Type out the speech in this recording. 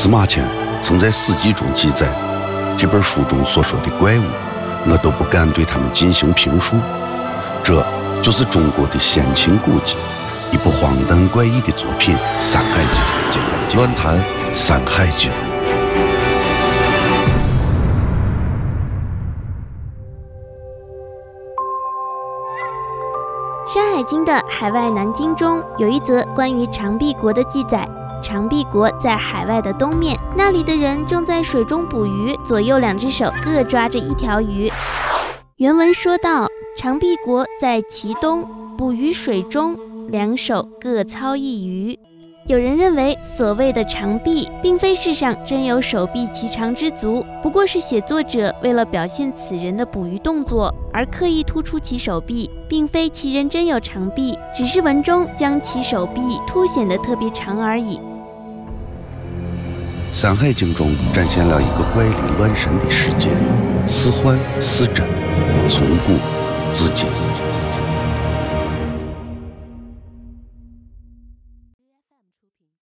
司马迁曾在《史记》中记载，这本书中所说的怪物，我都不敢对他们进行评述。这就是中国的先秦古籍，一部荒诞怪异的作品《山海经》。乱谈《山海经》。《山海经》的海外南经中有一则关于长臂国的记载。长臂国在海外的东面，那里的人正在水中捕鱼，左右两只手各抓着一条鱼。原文说道：长臂国在其东，捕鱼水中，两手各操一鱼。有人认为，所谓的长臂，并非世上真有手臂其长之足，不过是写作者为了表现此人的捕鱼动作而刻意突出其手臂，并非其人真有长臂，只是文中将其手臂凸显得特别长而已。《山海经》中展现了一个怪力乱神的世界，似幻似真，从古至今。